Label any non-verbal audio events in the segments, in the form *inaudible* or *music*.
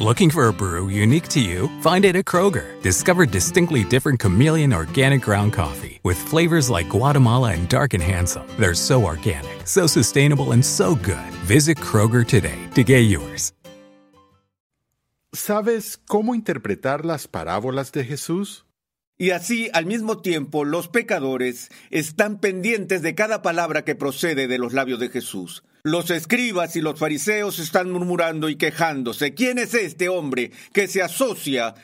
Looking for a brew unique to you? Find it at Kroger. Discover distinctly different chameleon organic ground coffee with flavors like Guatemala and Dark and Handsome. They're so organic, so sustainable, and so good. Visit Kroger today to get yours. ¿Sabes cómo interpretar las parábolas de Jesús? Y así, al mismo tiempo, los pecadores están pendientes de cada palabra que procede de los labios de Jesús. Los escribas y los fariseos están murmurando y quejándose. ¿Quién es este hombre que se asocia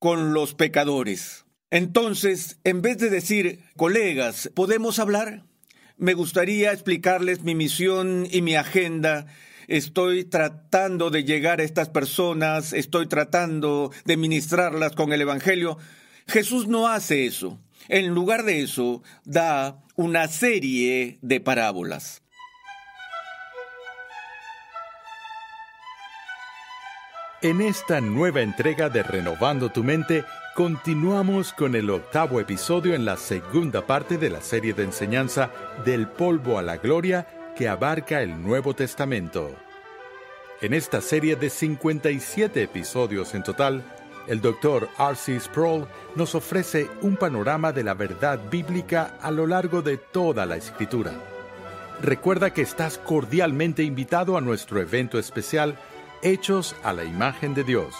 con los pecadores? Entonces, en vez de decir, colegas, ¿podemos hablar? Me gustaría explicarles mi misión y mi agenda. Estoy tratando de llegar a estas personas, estoy tratando de ministrarlas con el Evangelio. Jesús no hace eso. En lugar de eso, da una serie de parábolas. En esta nueva entrega de Renovando tu Mente, continuamos con el octavo episodio en la segunda parte de la serie de enseñanza Del polvo a la gloria que abarca el Nuevo Testamento. En esta serie de 57 episodios en total, el Dr. R.C. Sproul nos ofrece un panorama de la verdad bíblica a lo largo de toda la escritura. Recuerda que estás cordialmente invitado a nuestro evento especial Hechos a la imagen de Dios,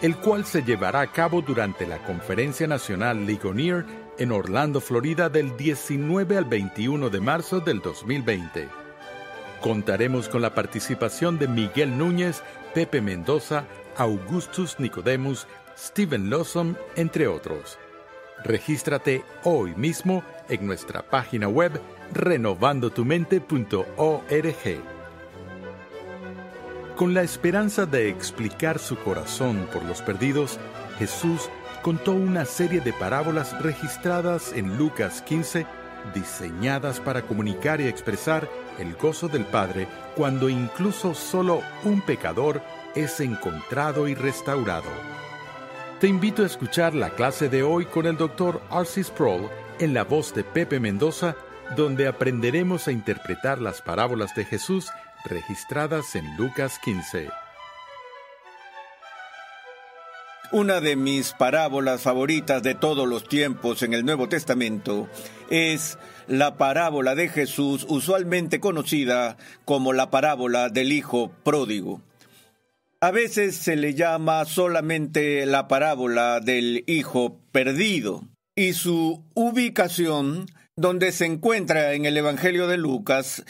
el cual se llevará a cabo durante la Conferencia Nacional Ligonier en Orlando, Florida, del 19 al 21 de marzo del 2020. Contaremos con la participación de Miguel Núñez, Pepe Mendoza, Augustus Nicodemus, Stephen Lawson, entre otros. Regístrate hoy mismo en nuestra página web renovandotumente.org. Con la esperanza de explicar su corazón por los perdidos, Jesús contó una serie de parábolas registradas en Lucas 15, diseñadas para comunicar y expresar el gozo del Padre cuando incluso solo un pecador es encontrado y restaurado. Te invito a escuchar la clase de hoy con el Dr. R.C. Sproul en la voz de Pepe Mendoza, donde aprenderemos a interpretar las parábolas de Jesús registradas en Lucas 15. Una de mis parábolas favoritas de todos los tiempos en el Nuevo Testamento es la parábola de Jesús, usualmente conocida como la parábola del Hijo Pródigo. A veces se le llama solamente la parábola del Hijo Perdido y su ubicación donde se encuentra en el Evangelio de Lucas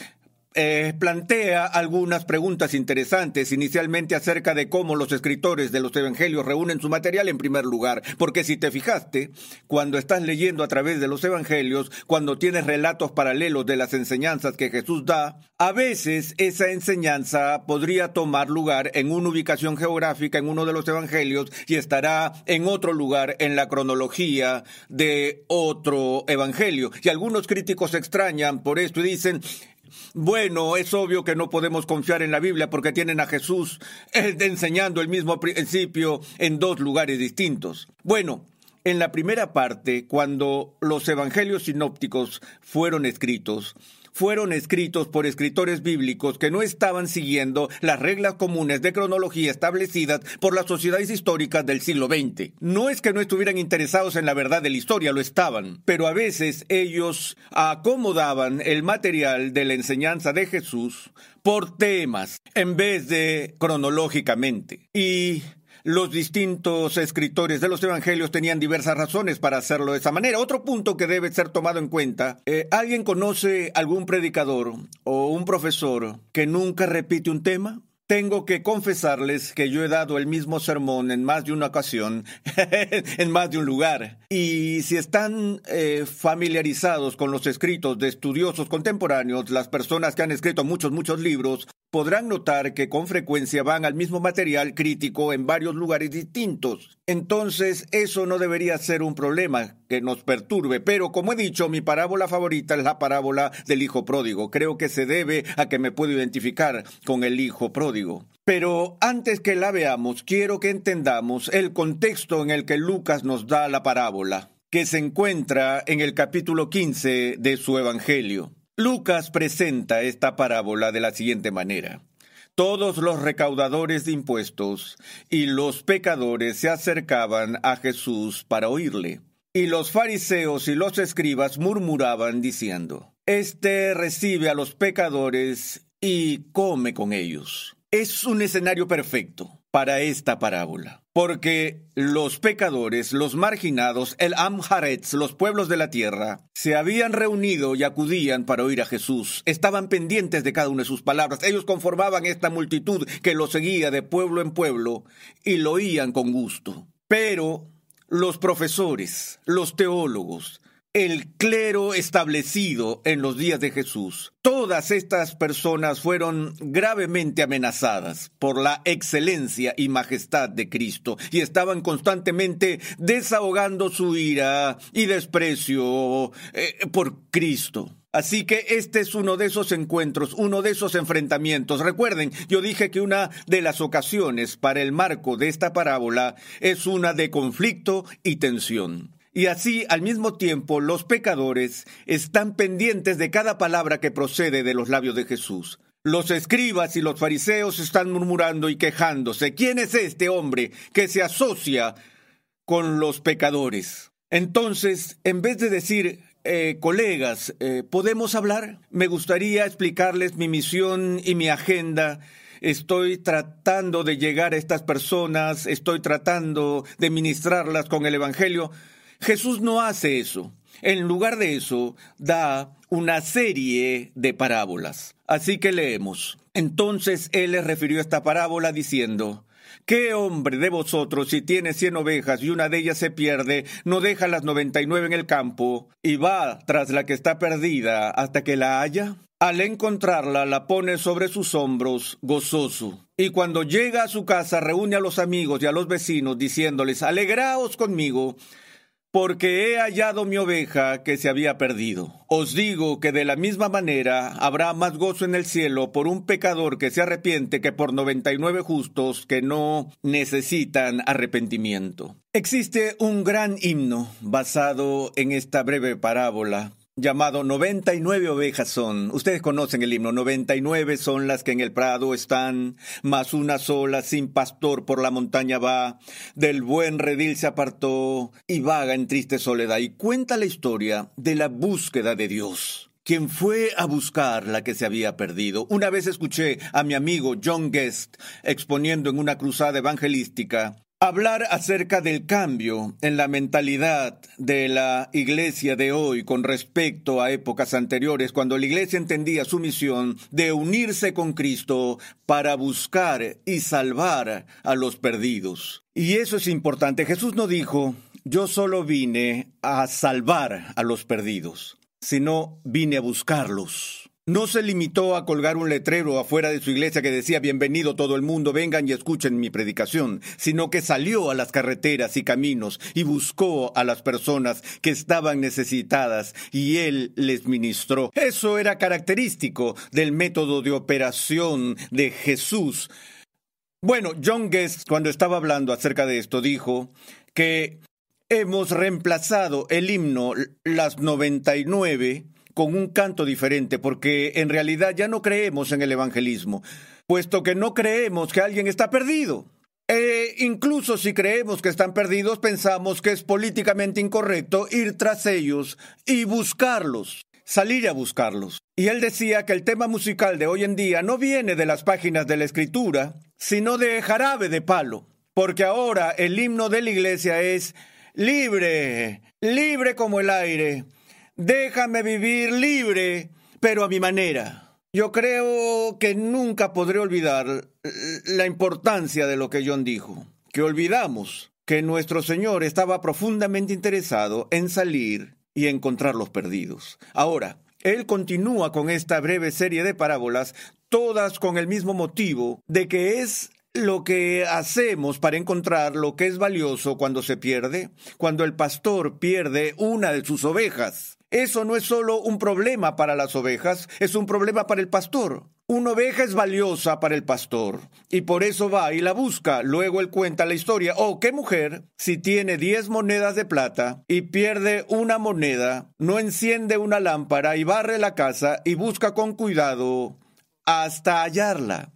eh, plantea algunas preguntas interesantes, inicialmente acerca de cómo los escritores de los evangelios reúnen su material en primer lugar, porque si te fijaste, cuando estás leyendo a través de los evangelios, cuando tienes relatos paralelos de las enseñanzas que Jesús da, a veces esa enseñanza podría tomar lugar en una ubicación geográfica en uno de los evangelios y estará en otro lugar en la cronología de otro evangelio. Y algunos críticos se extrañan por esto y dicen, bueno, es obvio que no podemos confiar en la Biblia porque tienen a Jesús eh, enseñando el mismo principio en dos lugares distintos. Bueno, en la primera parte, cuando los evangelios sinópticos fueron escritos, fueron escritos por escritores bíblicos que no estaban siguiendo las reglas comunes de cronología establecidas por las sociedades históricas del siglo XX. No es que no estuvieran interesados en la verdad de la historia, lo estaban, pero a veces ellos acomodaban el material de la enseñanza de Jesús por temas en vez de cronológicamente. Y los distintos escritores de los evangelios tenían diversas razones para hacerlo de esa manera. Otro punto que debe ser tomado en cuenta, eh, ¿alguien conoce algún predicador o un profesor que nunca repite un tema? Tengo que confesarles que yo he dado el mismo sermón en más de una ocasión, *laughs* en más de un lugar. Y si están eh, familiarizados con los escritos de estudiosos contemporáneos, las personas que han escrito muchos, muchos libros, podrán notar que con frecuencia van al mismo material crítico en varios lugares distintos. Entonces, eso no debería ser un problema que nos perturbe, pero como he dicho, mi parábola favorita es la parábola del hijo pródigo. Creo que se debe a que me puedo identificar con el hijo pródigo. Pero antes que la veamos, quiero que entendamos el contexto en el que Lucas nos da la parábola, que se encuentra en el capítulo 15 de su Evangelio. Lucas presenta esta parábola de la siguiente manera. Todos los recaudadores de impuestos y los pecadores se acercaban a Jesús para oírle. Y los fariseos y los escribas murmuraban diciendo, Este recibe a los pecadores y come con ellos. Es un escenario perfecto para esta parábola. Porque los pecadores, los marginados, el Amharetz, los pueblos de la tierra, se habían reunido y acudían para oír a Jesús. Estaban pendientes de cada una de sus palabras. Ellos conformaban esta multitud que lo seguía de pueblo en pueblo y lo oían con gusto. Pero los profesores, los teólogos, el clero establecido en los días de Jesús. Todas estas personas fueron gravemente amenazadas por la excelencia y majestad de Cristo y estaban constantemente desahogando su ira y desprecio eh, por Cristo. Así que este es uno de esos encuentros, uno de esos enfrentamientos. Recuerden, yo dije que una de las ocasiones para el marco de esta parábola es una de conflicto y tensión. Y así, al mismo tiempo, los pecadores están pendientes de cada palabra que procede de los labios de Jesús. Los escribas y los fariseos están murmurando y quejándose. ¿Quién es este hombre que se asocia con los pecadores? Entonces, en vez de decir, eh, colegas, eh, ¿podemos hablar? Me gustaría explicarles mi misión y mi agenda estoy tratando de llegar a estas personas, estoy tratando de ministrarlas con el Evangelio. Jesús no hace eso. En lugar de eso, da una serie de parábolas. Así que leemos. Entonces él les refirió esta parábola diciendo, ¿Qué hombre de vosotros, si tiene cien ovejas y una de ellas se pierde, no deja las noventa y nueve en el campo y va tras la que está perdida hasta que la haya? Al encontrarla, la pone sobre sus hombros, gozoso. Y cuando llega a su casa, reúne a los amigos y a los vecinos, diciéndoles, Alegraos conmigo, porque he hallado mi oveja que se había perdido. Os digo que de la misma manera habrá más gozo en el cielo por un pecador que se arrepiente que por noventa y nueve justos que no necesitan arrepentimiento. Existe un gran himno basado en esta breve parábola llamado 99 ovejas son. Ustedes conocen el himno, 99 son las que en el prado están, más una sola sin pastor por la montaña va, del buen redil se apartó y vaga en triste soledad. Y cuenta la historia de la búsqueda de Dios quien fue a buscar la que se había perdido. Una vez escuché a mi amigo John Guest exponiendo en una cruzada evangelística hablar acerca del cambio en la mentalidad de la iglesia de hoy con respecto a épocas anteriores, cuando la iglesia entendía su misión de unirse con Cristo para buscar y salvar a los perdidos. Y eso es importante. Jesús no dijo, yo solo vine a salvar a los perdidos, sino vine a buscarlos. No se limitó a colgar un letrero afuera de su iglesia que decía Bienvenido todo el mundo, vengan y escuchen mi predicación, sino que salió a las carreteras y caminos y buscó a las personas que estaban necesitadas y él les ministró. Eso era característico del método de operación de Jesús. Bueno, John Guest, cuando estaba hablando acerca de esto, dijo que hemos reemplazado el himno Las 99 con un canto diferente, porque en realidad ya no creemos en el evangelismo, puesto que no creemos que alguien está perdido. E incluso si creemos que están perdidos, pensamos que es políticamente incorrecto ir tras ellos y buscarlos, salir a buscarlos. Y él decía que el tema musical de hoy en día no viene de las páginas de la escritura, sino de jarabe de palo, porque ahora el himno de la iglesia es libre, libre como el aire, Déjame vivir libre, pero a mi manera. Yo creo que nunca podré olvidar la importancia de lo que John dijo, que olvidamos que nuestro Señor estaba profundamente interesado en salir y encontrar los perdidos. Ahora, él continúa con esta breve serie de parábolas todas con el mismo motivo de que es lo que hacemos para encontrar lo que es valioso cuando se pierde, cuando el pastor pierde una de sus ovejas. Eso no es solo un problema para las ovejas, es un problema para el pastor. Una oveja es valiosa para el pastor y por eso va y la busca. Luego él cuenta la historia. Oh, qué mujer, si tiene diez monedas de plata y pierde una moneda, no enciende una lámpara y barre la casa y busca con cuidado hasta hallarla.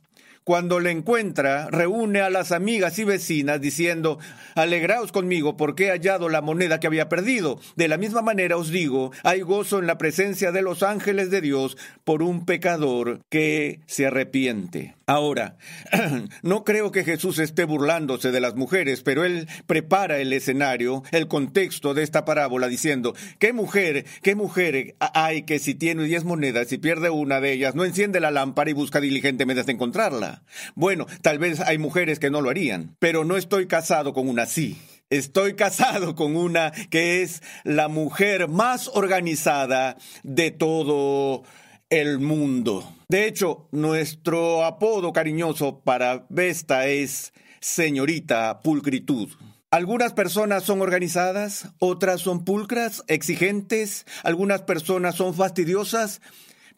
Cuando le encuentra, reúne a las amigas y vecinas diciendo, Alegraos conmigo porque he hallado la moneda que había perdido. De la misma manera os digo, hay gozo en la presencia de los ángeles de Dios por un pecador que se arrepiente. Ahora, *clears throat* no creo que Jesús esté burlándose de las mujeres, pero él prepara el escenario, el contexto de esta parábola diciendo, ¿qué mujer, qué mujer hay que si tiene diez monedas y pierde una de ellas, no enciende la lámpara y busca diligentemente hasta encontrarla? Bueno, tal vez hay mujeres que no lo harían, pero no estoy casado con una así. Estoy casado con una que es la mujer más organizada de todo el mundo. De hecho, nuestro apodo cariñoso para Vesta es señorita pulcritud. Algunas personas son organizadas, otras son pulcras, exigentes, algunas personas son fastidiosas,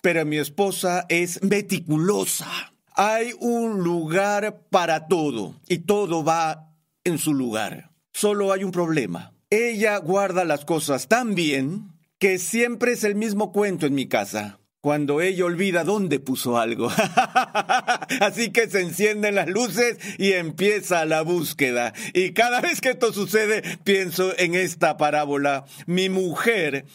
pero mi esposa es meticulosa. Hay un lugar para todo y todo va en su lugar. Solo hay un problema. Ella guarda las cosas tan bien que siempre es el mismo cuento en mi casa cuando ella olvida dónde puso algo. *laughs* Así que se encienden las luces y empieza la búsqueda. Y cada vez que esto sucede, pienso en esta parábola. Mi mujer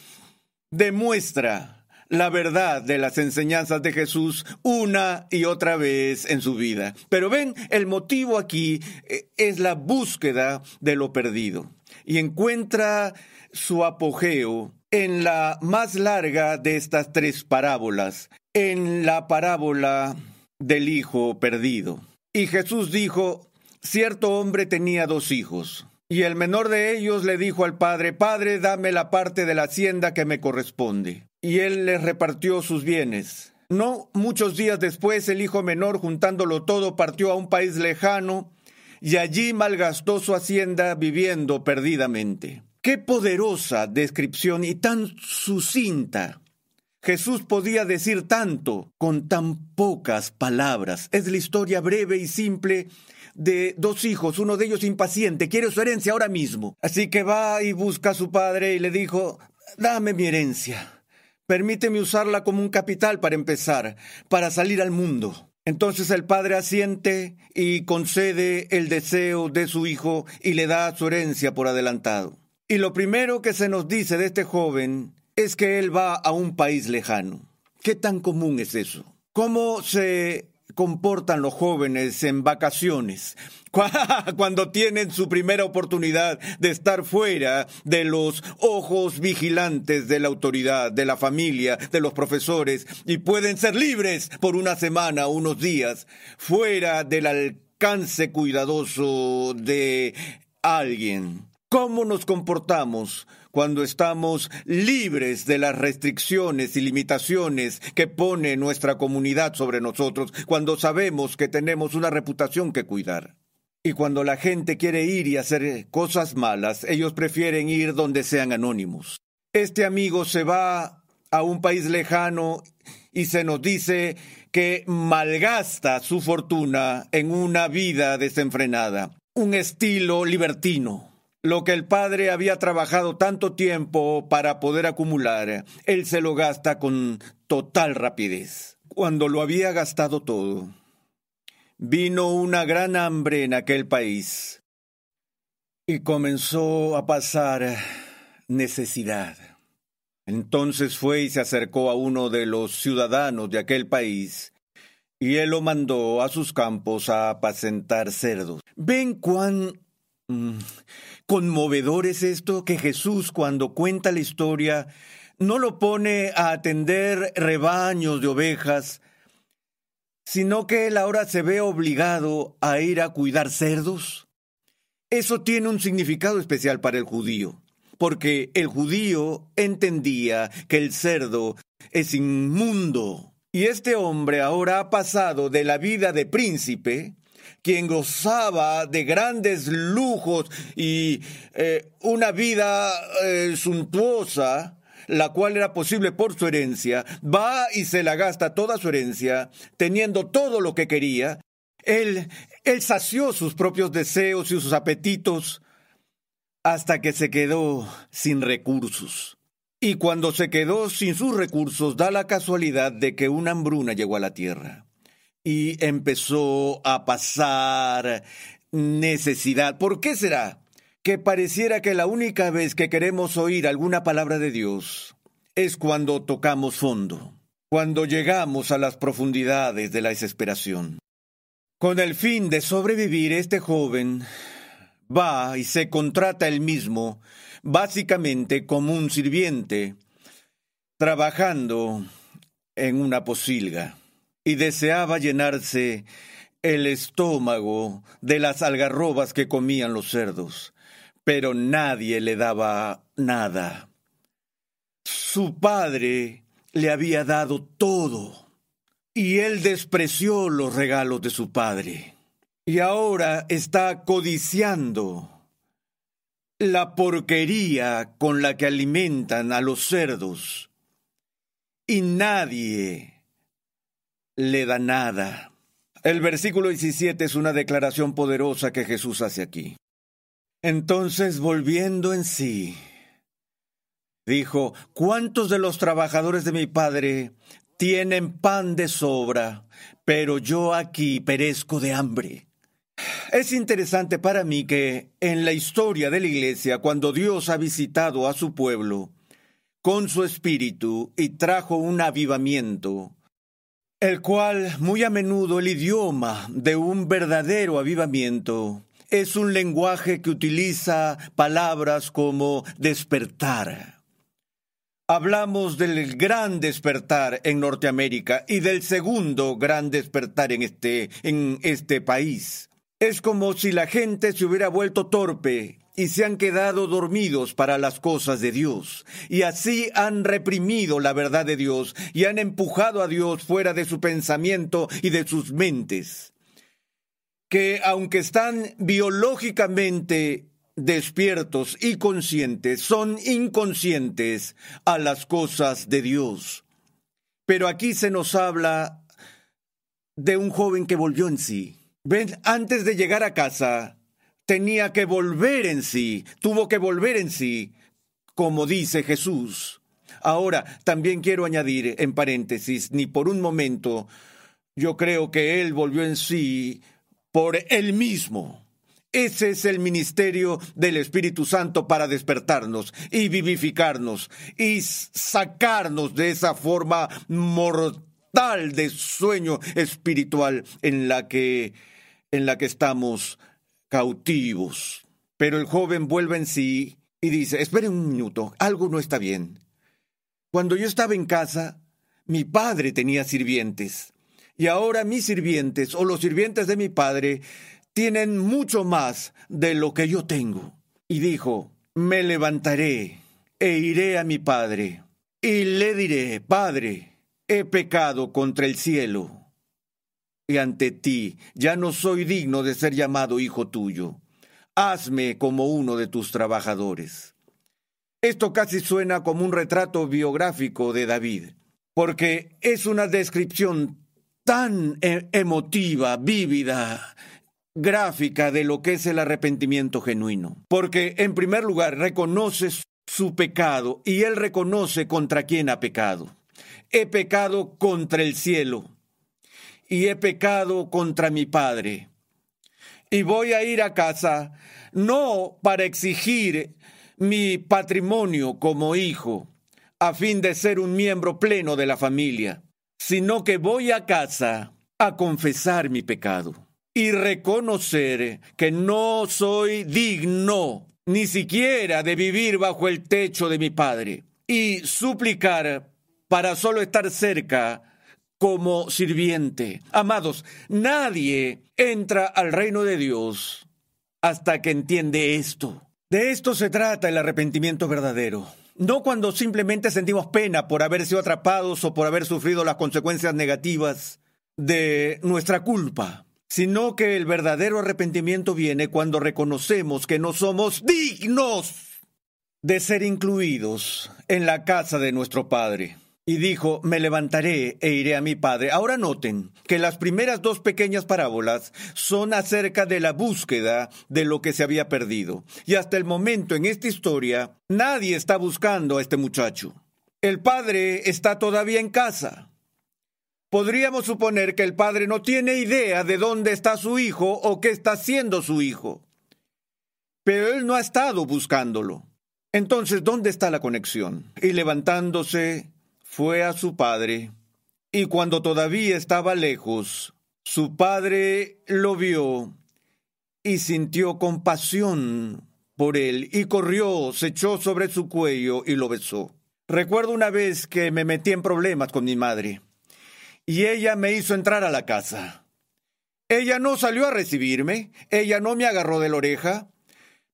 demuestra la verdad de las enseñanzas de Jesús una y otra vez en su vida. Pero ven, el motivo aquí eh, es la búsqueda de lo perdido. Y encuentra su apogeo en la más larga de estas tres parábolas, en la parábola del hijo perdido. Y Jesús dijo, cierto hombre tenía dos hijos. Y el menor de ellos le dijo al padre, Padre, dame la parte de la hacienda que me corresponde. Y él les repartió sus bienes. No muchos días después, el hijo menor, juntándolo todo, partió a un país lejano y allí malgastó su hacienda viviendo perdidamente. Qué poderosa descripción y tan sucinta. Jesús podía decir tanto con tan pocas palabras. Es la historia breve y simple de dos hijos, uno de ellos impaciente, quiere su herencia ahora mismo. Así que va y busca a su padre y le dijo, dame mi herencia. Permíteme usarla como un capital para empezar, para salir al mundo. Entonces el padre asiente y concede el deseo de su hijo y le da su herencia por adelantado. Y lo primero que se nos dice de este joven es que él va a un país lejano. ¿Qué tan común es eso? ¿Cómo se comportan los jóvenes en vacaciones? *laughs* Cuando tienen su primera oportunidad de estar fuera de los ojos vigilantes de la autoridad, de la familia, de los profesores, y pueden ser libres por una semana, unos días, fuera del alcance cuidadoso de alguien. ¿Cómo nos comportamos cuando estamos libres de las restricciones y limitaciones que pone nuestra comunidad sobre nosotros, cuando sabemos que tenemos una reputación que cuidar? Y cuando la gente quiere ir y hacer cosas malas, ellos prefieren ir donde sean anónimos. Este amigo se va a un país lejano y se nos dice que malgasta su fortuna en una vida desenfrenada, un estilo libertino lo que el padre había trabajado tanto tiempo para poder acumular, él se lo gasta con total rapidez. Cuando lo había gastado todo, vino una gran hambre en aquel país y comenzó a pasar necesidad. Entonces fue y se acercó a uno de los ciudadanos de aquel país y él lo mandó a sus campos a apacentar cerdos. Ven cuán Mm. Conmovedor es esto que Jesús cuando cuenta la historia no lo pone a atender rebaños de ovejas, sino que él ahora se ve obligado a ir a cuidar cerdos. Eso tiene un significado especial para el judío, porque el judío entendía que el cerdo es inmundo Y este hombre ahora ha pasado de la vida de príncipe, quien gozaba de grandes lujos y eh, una vida eh, suntuosa, la cual era posible por su herencia, va y se la gasta toda su herencia, teniendo todo lo que quería. Él, él sació sus propios deseos y sus apetitos hasta que se quedó sin recursos. Y cuando se quedó sin sus recursos, da la casualidad de que una hambruna llegó a la tierra y empezó a pasar necesidad. ¿Por qué será? Que pareciera que la única vez que queremos oír alguna palabra de Dios es cuando tocamos fondo, cuando llegamos a las profundidades de la desesperación. Con el fin de sobrevivir, este joven va y se contrata él mismo, básicamente como un sirviente, trabajando en una posilga, y deseaba llenarse el estómago de las algarrobas que comían los cerdos, pero nadie le daba nada. Su padre le había dado todo, y él despreció los regalos de su padre y ahora está codiciando la porquería con la que alimentan a los cerdos y nadie le da nada. El versículo 17 es una declaración poderosa que Jesús hace aquí. Entonces, volviendo en sí, dijo, ¿cuántos de los trabajadores de mi Padre tienen pan de sobra, pero yo aquí perezco de hambre? Es interesante para mí que en la historia de la Iglesia, cuando Dios ha visitado a su pueblo con su espíritu y trajo un avivamiento, el cual muy a menudo el idioma de un verdadero avivamiento es un lenguaje que utiliza palabras como despertar. Hablamos del gran despertar en Norteamérica y del segundo gran despertar en este, en este país. Es como si la gente se hubiera vuelto torpe y se han quedado dormidos para las cosas de Dios, y así han reprimido la verdad de Dios y han empujado a Dios fuera de su pensamiento y de sus mentes, que aunque están biológicamente despiertos y conscientes, son inconscientes a las cosas de Dios. Pero aquí se nos habla de un joven que volvió en sí Ven, antes de llegar a casa, tenía que volver en sí, tuvo que volver en sí, como dice Jesús. Ahora, también quiero añadir en paréntesis, ni por un momento, yo creo que Él volvió en sí por Él mismo. Ese es el ministerio del Espíritu Santo para despertarnos y vivificarnos y sacarnos de esa forma mortal de sueño espiritual en la que en la que estamos cautivos. Pero el joven vuelve en sí y dice, espere un minuto, algo no está bien. Cuando yo estaba en casa, mi padre tenía sirvientes. Y ahora mis sirvientes o los sirvientes de mi padre tienen mucho más de lo que yo tengo. Y dijo, me levantaré e iré a mi padre y le diré, Padre, he pecado contra el cielo y ante ti ya no soy digno de ser llamado hijo tuyo. Hazme como uno de tus trabajadores. Esto casi suena como un retrato biográfico de David, porque es una descripción tan e-, emotiva, vívida, gráfica de lo que es el arrepentimiento genuino. Porque, en primer lugar, reconoce su pecado y él reconoce contra quién ha pecado. He pecado contra el cielo y he pecado contra mi Padre. Y voy a ir a casa no para exigir mi patrimonio como hijo, a fin de ser un miembro pleno de la familia, sino que voy a casa a confesar mi pecado y reconocer que no soy digno ni siquiera de vivir bajo el techo de mi Padre y suplicar para solo estar cerca como sirviente. Amados, nadie entra al reino de Dios hasta que entiende esto. De esto se trata el arrepentimiento verdadero. no cuando simplemente sentimos pena por haber sido atrapados o por haber sufrido las consecuencias negativas de nuestra culpa, sino que el verdadero arrepentimiento viene cuando reconocemos que no somos dignos de ser incluidos en la casa de nuestro Padre. Y dijo, me levantaré e iré a mi padre. Ahora noten que las primeras dos pequeñas parábolas son acerca de la búsqueda de lo que se había perdido. Y hasta el momento en esta historia, nadie está buscando a este muchacho. El padre está todavía en casa. Podríamos suponer que el padre no tiene idea de dónde está su hijo o qué está haciendo su hijo. Pero él no ha estado buscándolo. Entonces, ¿dónde está la conexión? Y levantándose, fue a su padre, y cuando todavía estaba lejos, su padre lo vio y sintió compasión por él, y corrió, se echó sobre su cuello y lo besó. Recuerdo una vez que me metí en problemas con mi madre, y ella me hizo entrar a la casa. Ella no salió a recibirme, ella no me agarró de la oreja,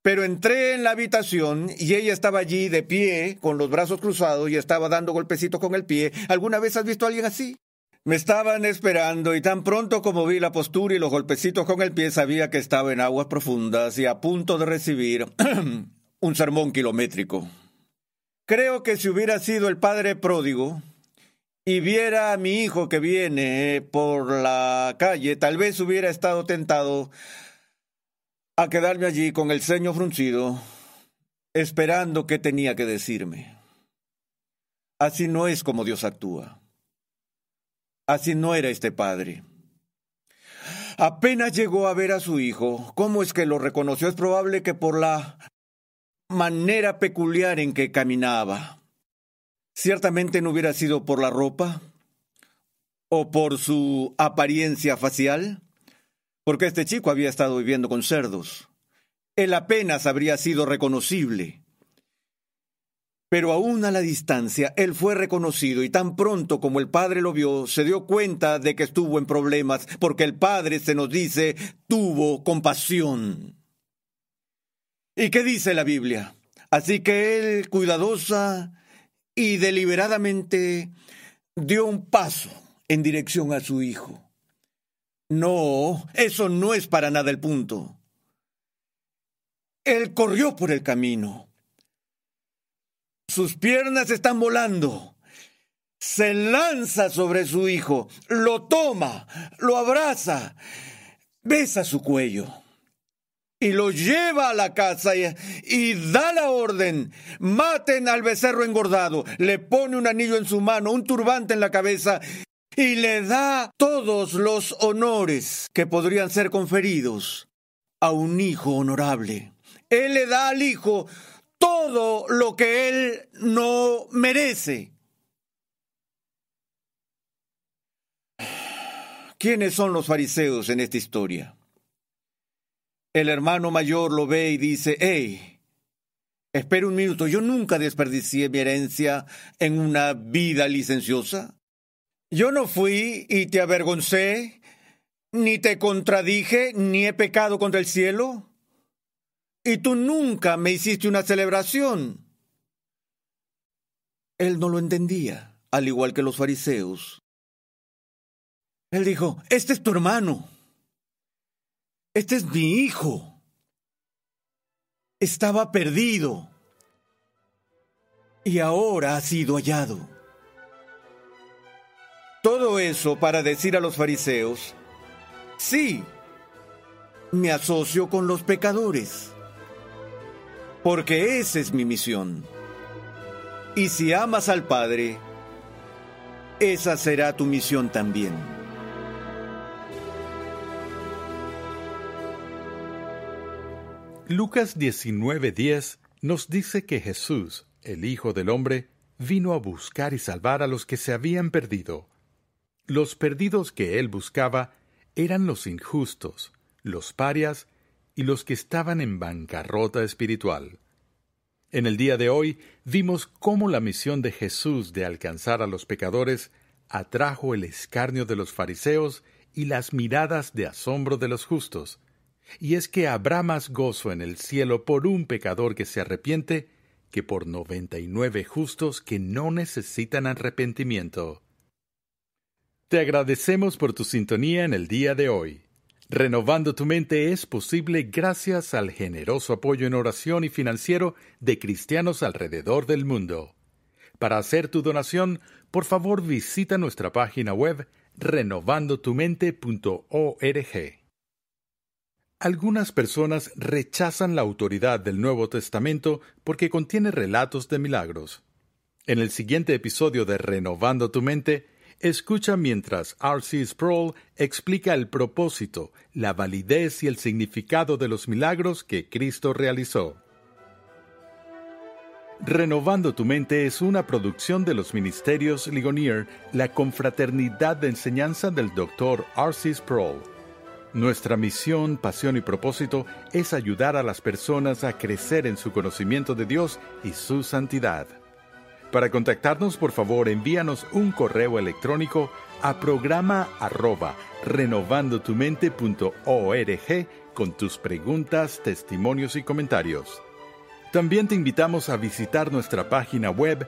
pero entré en la habitación y ella estaba allí de pie, con los brazos cruzados y estaba dando golpecitos con el pie. ¿Alguna vez has visto a alguien así? Me estaban esperando y tan pronto como vi la postura y los golpecitos con el pie sabía que estaba en aguas profundas y a punto de recibir *clears throat* un sermón kilométrico. Creo que si hubiera sido el padre pródigo y viera a mi hijo que viene por la calle, tal vez hubiera estado tentado a quedarme allí con el ceño fruncido, esperando qué tenía que decirme. Así no es como Dios actúa. Así no era este padre. Apenas llegó a ver a su hijo, ¿cómo es que lo reconoció? Es probable que por la manera peculiar en que caminaba. Ciertamente no hubiera sido por la ropa o por su apariencia facial porque este chico había estado viviendo con cerdos. Él apenas habría sido reconocible. Pero aún a la distancia, él fue reconocido y tan pronto como el padre lo vio, se dio cuenta de que estuvo en problemas, porque el padre, se nos dice, tuvo compasión. ¿Y qué dice la Biblia? Así que él, cuidadosa y deliberadamente, dio un paso en dirección a su hijo. No, eso no es para nada el punto. Él corrió por el camino. Sus piernas están volando. Se lanza sobre su hijo, lo toma, lo abraza, besa su cuello y lo lleva a la casa y, y, da la orden, maten al becerro engordado, le pone un anillo en su mano, un turbante en la cabeza y le da todos los honores que podrían ser conferidos a un hijo honorable. Él le da al hijo todo lo que él no merece. ¿Quiénes son los fariseos en esta historia? El hermano mayor lo ve y dice, hey, espera un minuto, yo nunca desperdicié mi herencia en una vida licenciosa. Yo no fui y te avergoncé, ni te contradije, ni he pecado contra el cielo. Y tú nunca me hiciste una celebración. Él no lo entendía, al igual que los fariseos. Él dijo, este es tu hermano. Este es mi hijo. Estaba perdido. Y ahora ha sido hallado. Todo eso para decir a los fariseos, sí, me asocio con los pecadores, porque esa es mi misión. Y si amas al Padre, esa será tu misión también. Lucas 19:10 nos dice que Jesús, el Hijo del Hombre, vino a buscar y salvar a los que se habían perdido. Los perdidos que él buscaba eran los injustos, los parias y los que estaban en bancarrota espiritual. En el día de hoy vimos cómo la misión de Jesús de alcanzar a los pecadores atrajo el escarnio de los fariseos y las miradas de asombro de los justos. Y es que habrá más gozo en el cielo por un pecador que se arrepiente que por 99 justos que no necesitan arrepentimiento. Te agradecemos por tu sintonía en el día de hoy. Renovando tu mente es posible gracias al generoso apoyo en oración y financiero de cristianos alrededor del mundo. Para hacer tu donación, por favor visita nuestra página web renovandotumente.org. Algunas personas rechazan la autoridad del Nuevo Testamento porque contiene relatos de milagros. En el siguiente episodio de Renovando tu mente, escucha mientras R.C. Sproul explica el propósito, la validez y el significado de los milagros que Cristo realizó. Renovando tu mente es una producción de los ministerios Ligonier, la confraternidad de enseñanza del Dr. R.C. Sproul. Nuestra misión, pasión y propósito es ayudar a las personas a crecer en su conocimiento de Dios y su santidad. Para contactarnos, por favor, envíanos un correo electrónico a programa arroba renovandotumente.org con tus preguntas, testimonios y comentarios. También te invitamos a visitar nuestra página web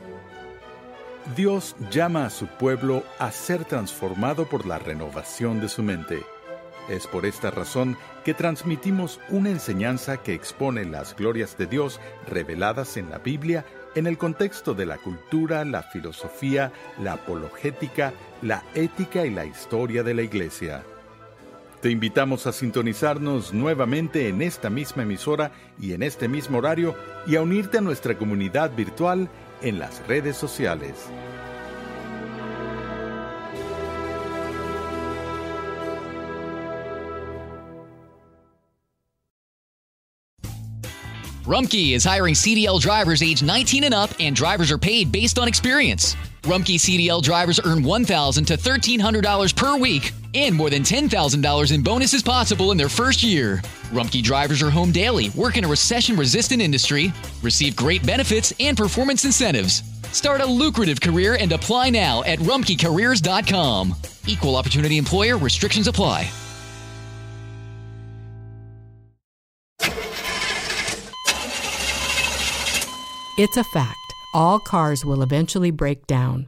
Dios llama a su pueblo a ser transformado por la renovación de su mente. Es por esta razón que transmitimos una enseñanza que expone las glorias de Dios reveladas en la Biblia en el contexto de la cultura, la filosofía, la apologética, la ética y la historia de la Iglesia. Te invitamos a sintonizarnos nuevamente en esta misma emisora y en este mismo horario y a unirte a nuestra comunidad virtual en las redes sociales. Rumkey is hiring CDL drivers age 19 and up, and drivers are paid based on experience. Rumkey CDL drivers earn 1,000 to $1,300 per week, and more than $10,000 in bonuses possible in their first year. Rumkey drivers are home daily, work in a recession resistant industry, receive great benefits and performance incentives. Start a lucrative career and apply now at rumkeycareers.com. Equal opportunity employer restrictions apply. It's a fact. All cars will eventually break down.